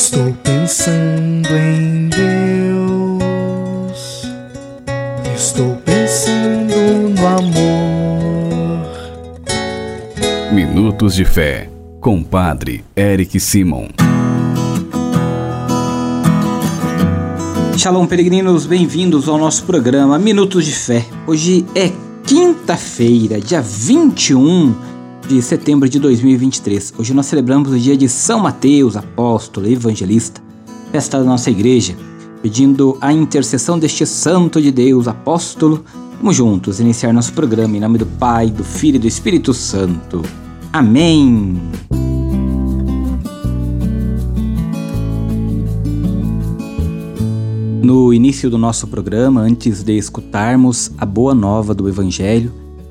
Estou pensando em Deus. Estou pensando no amor. Minutos de Fé, com Padre Eric Simon. Shalom, peregrinos, bem-vindos ao nosso programa Minutos de Fé. Hoje é quinta-feira, dia 21 de setembro de 2023. Hoje nós celebramos o dia de São Mateus, apóstolo e evangelista, festa da nossa igreja, pedindo a intercessão deste santo de Deus, apóstolo. Vamos juntos iniciar nosso programa em nome do Pai, do Filho e do Espírito Santo. Amém. No início do nosso programa, antes de escutarmos a boa nova do Evangelho,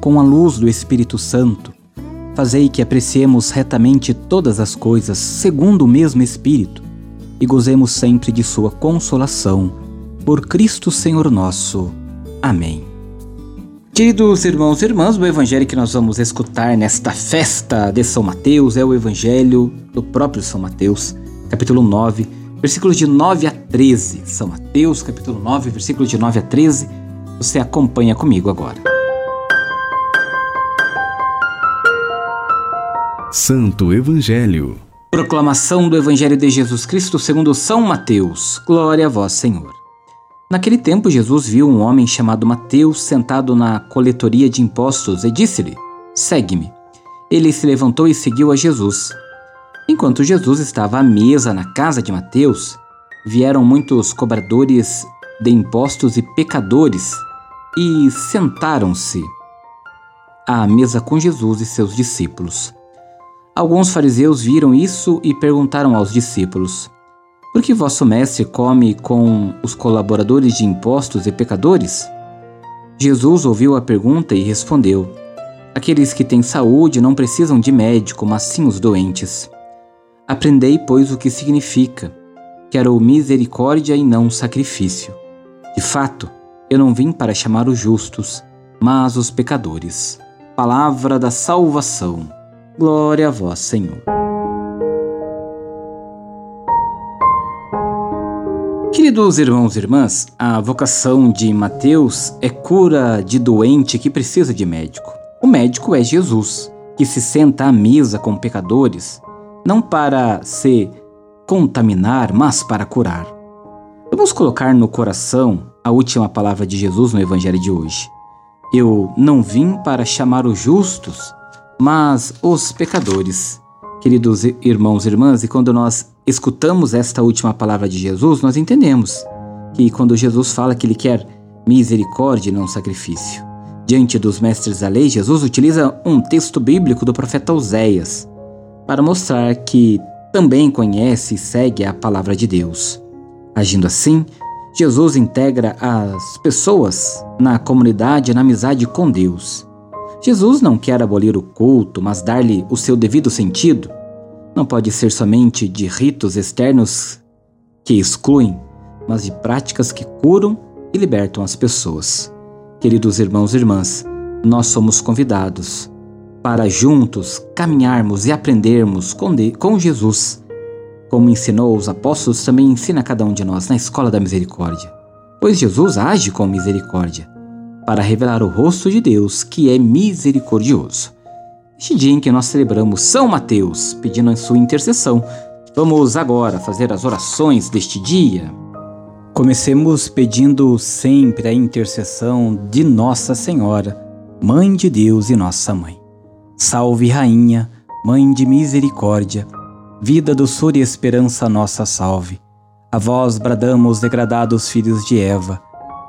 com a luz do Espírito Santo, fazei que apreciemos retamente todas as coisas segundo o mesmo Espírito e gozemos sempre de Sua consolação. Por Cristo Senhor nosso. Amém. Queridos irmãos e irmãs, o evangelho que nós vamos escutar nesta festa de São Mateus é o evangelho do próprio São Mateus, capítulo 9, versículos de 9 a 13. São Mateus, capítulo 9, versículos de 9 a 13. Você acompanha comigo agora. Santo Evangelho. Proclamação do Evangelho de Jesus Cristo segundo São Mateus. Glória a vós, Senhor. Naquele tempo, Jesus viu um homem chamado Mateus sentado na coletoria de impostos e disse-lhe: Segue-me. Ele se levantou e seguiu a Jesus. Enquanto Jesus estava à mesa na casa de Mateus, vieram muitos cobradores de impostos e pecadores e sentaram-se à mesa com Jesus e seus discípulos. Alguns fariseus viram isso e perguntaram aos discípulos: Por que vosso mestre come com os colaboradores de impostos e pecadores? Jesus ouviu a pergunta e respondeu: Aqueles que têm saúde não precisam de médico, mas sim os doentes. Aprendei, pois, o que significa: quero misericórdia e não sacrifício. De fato, eu não vim para chamar os justos, mas os pecadores. Palavra da salvação. Glória a vós, Senhor. Queridos irmãos e irmãs, a vocação de Mateus é cura de doente que precisa de médico. O médico é Jesus, que se senta à mesa com pecadores, não para se contaminar, mas para curar. Vamos colocar no coração a última palavra de Jesus no Evangelho de hoje. Eu não vim para chamar os justos, mas os pecadores. Queridos irmãos e irmãs, e quando nós escutamos esta última palavra de Jesus, nós entendemos que quando Jesus fala que ele quer misericórdia e não sacrifício. Diante dos mestres da lei, Jesus utiliza um texto bíblico do profeta Oséias para mostrar que também conhece e segue a palavra de Deus. Agindo assim, Jesus integra as pessoas na comunidade, na amizade com Deus. Jesus não quer abolir o culto, mas dar-lhe o seu devido sentido. Não pode ser somente de ritos externos que excluem, mas de práticas que curam e libertam as pessoas. Queridos irmãos e irmãs, nós somos convidados para juntos caminharmos e aprendermos com, de, com Jesus. Como ensinou os apóstolos, também ensina cada um de nós na escola da misericórdia. Pois Jesus age com misericórdia para revelar o rosto de Deus, que é misericordioso. Este dia em que nós celebramos São Mateus, pedindo a sua intercessão, vamos agora fazer as orações deste dia. Comecemos pedindo sempre a intercessão de Nossa Senhora, Mãe de Deus e Nossa Mãe. Salve, Rainha, Mãe de Misericórdia, vida, doçura e esperança, nossa salve. A vós bradamos, degradados filhos de Eva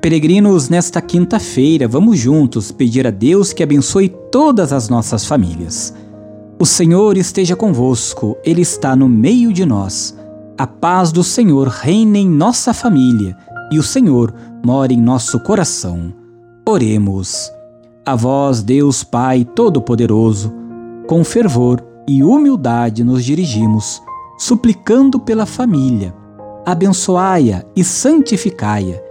Peregrinos, nesta quinta-feira, vamos juntos pedir a Deus que abençoe todas as nossas famílias. O Senhor esteja convosco, Ele está no meio de nós. A paz do Senhor reina em nossa família e o Senhor mora em nosso coração. Oremos. A vós, Deus Pai Todo-Poderoso, com fervor e humildade nos dirigimos, suplicando pela família. Abençoai-a e santificai-a.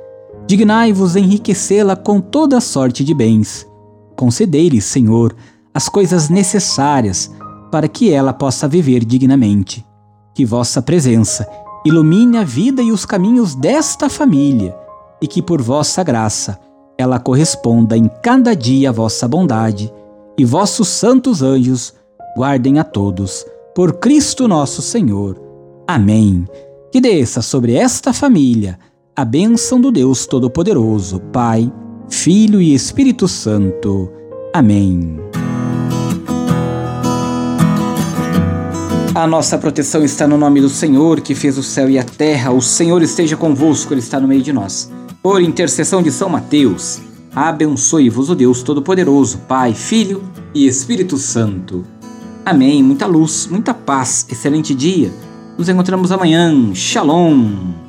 Dignai-vos enriquecê-la com toda sorte de bens. Concedei-lhe, Senhor, as coisas necessárias para que ela possa viver dignamente. Que vossa presença ilumine a vida e os caminhos desta família, e que por vossa graça ela corresponda em cada dia à vossa bondade, e vossos santos anjos guardem a todos. Por Cristo nosso Senhor. Amém. Que desça sobre esta família a bênção do Deus Todo-Poderoso, Pai, Filho e Espírito Santo. Amém. A nossa proteção está no nome do Senhor, que fez o céu e a terra. O Senhor esteja convosco, Ele está no meio de nós. Por intercessão de São Mateus, abençoe-vos o Deus Todo-Poderoso, Pai, Filho e Espírito Santo. Amém. Muita luz, muita paz. Excelente dia. Nos encontramos amanhã. Shalom.